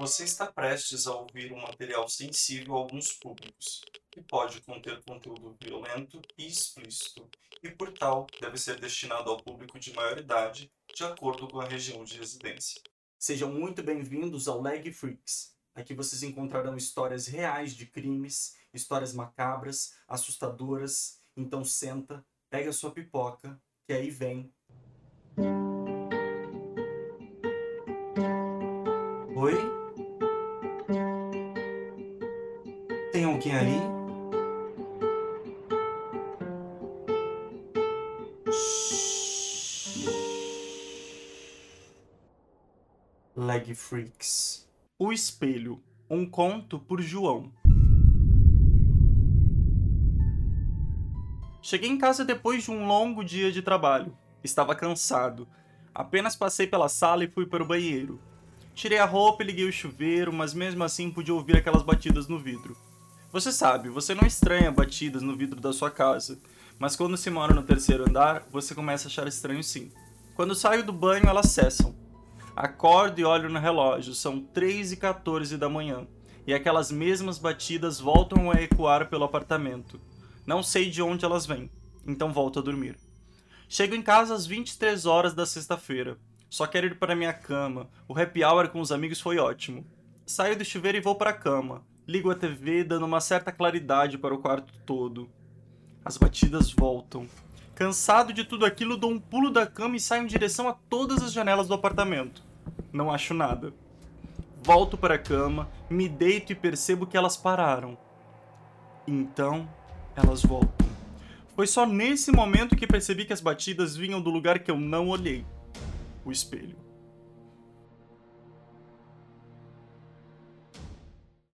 Você está prestes a ouvir um material sensível a alguns públicos, que pode conter conteúdo violento e explícito, e por tal deve ser destinado ao público de maior idade, de acordo com a região de residência. Sejam muito bem-vindos ao Leg Freaks. Aqui vocês encontrarão histórias reais de crimes, histórias macabras, assustadoras. Então senta, pega sua pipoca, que aí vem. Oi? Tem alguém ali? Leg Freaks. O Espelho. Um conto por João. Cheguei em casa depois de um longo dia de trabalho. Estava cansado. Apenas passei pela sala e fui para o banheiro. Tirei a roupa e liguei o chuveiro, mas mesmo assim pude ouvir aquelas batidas no vidro. Você sabe, você não estranha batidas no vidro da sua casa, mas quando se mora no terceiro andar, você começa a achar estranho sim. Quando saio do banho, elas cessam. Acordo e olho no relógio, são 3 e 14 da manhã, e aquelas mesmas batidas voltam a ecoar pelo apartamento. Não sei de onde elas vêm, então volto a dormir. Chego em casa às 23 horas da sexta-feira. Só quero ir para minha cama. O happy hour com os amigos foi ótimo. Saio do chuveiro e vou para a cama. Ligo a TV, dando uma certa claridade para o quarto todo. As batidas voltam. Cansado de tudo aquilo, dou um pulo da cama e saio em direção a todas as janelas do apartamento. Não acho nada. Volto para a cama, me deito e percebo que elas pararam. Então, elas voltam. Foi só nesse momento que percebi que as batidas vinham do lugar que eu não olhei o espelho.